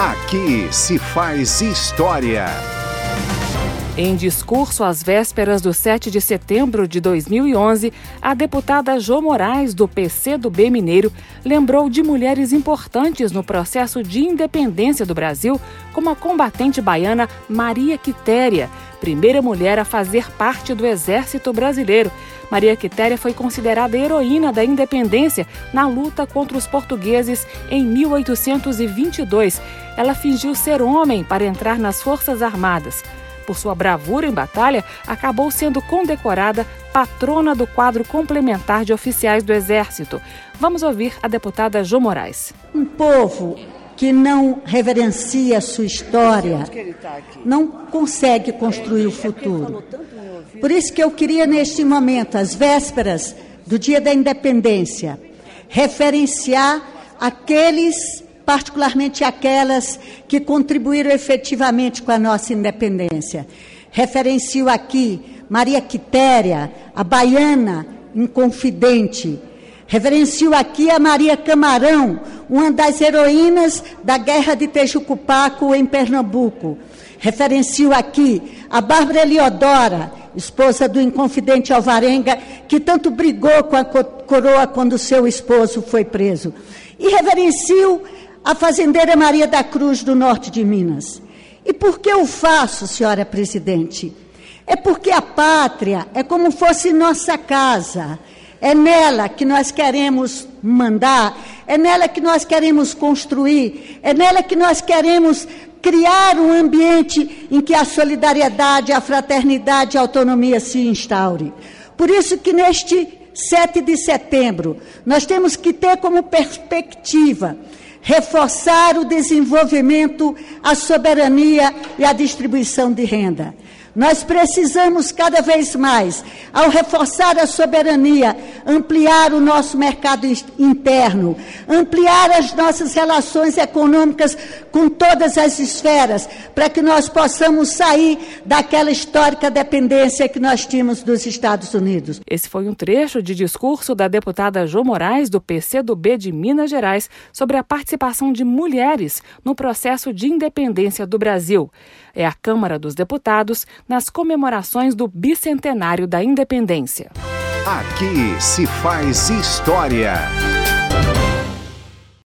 Aqui se faz história. Em discurso às vésperas do 7 de setembro de 2011, a deputada Jô Moraes, do PC do B Mineiro, lembrou de mulheres importantes no processo de independência do Brasil, como a combatente baiana Maria Quitéria, primeira mulher a fazer parte do Exército Brasileiro. Maria Quitéria foi considerada heroína da independência na luta contra os portugueses em 1822. Ela fingiu ser homem para entrar nas Forças Armadas por sua bravura em batalha, acabou sendo condecorada patrona do quadro complementar de oficiais do Exército. Vamos ouvir a deputada Jô Moraes. Um povo que não reverencia sua história não consegue construir o futuro. Por isso que eu queria, neste momento, às vésperas do Dia da Independência, referenciar aqueles particularmente aquelas que contribuíram efetivamente com a nossa independência. Referencio aqui Maria Quitéria, a baiana inconfidente. Reverencio aqui a Maria Camarão, uma das heroínas da Guerra de Tejucupaco em Pernambuco. Referencio aqui a Bárbara Eliodora, esposa do inconfidente Alvarenga, que tanto brigou com a coroa quando seu esposo foi preso. E reverencio a fazendeira Maria da Cruz, do norte de Minas. E por que eu faço, senhora presidente? É porque a pátria é como fosse nossa casa. É nela que nós queremos mandar, é nela que nós queremos construir, é nela que nós queremos criar um ambiente em que a solidariedade, a fraternidade e a autonomia se instaure. Por isso que neste 7 de setembro nós temos que ter como perspectiva reforçar o desenvolvimento, a soberania e a distribuição de renda. Nós precisamos cada vez mais, ao reforçar a soberania, ampliar o nosso mercado interno, ampliar as nossas relações econômicas com todas as esferas, para que nós possamos sair daquela histórica dependência que nós tínhamos dos Estados Unidos. Esse foi um trecho de discurso da deputada Jô Moraes, do PCdoB de Minas Gerais, sobre a participação de mulheres no processo de independência do Brasil. É a Câmara dos Deputados nas comemorações do bicentenário da independência. Aqui se faz história.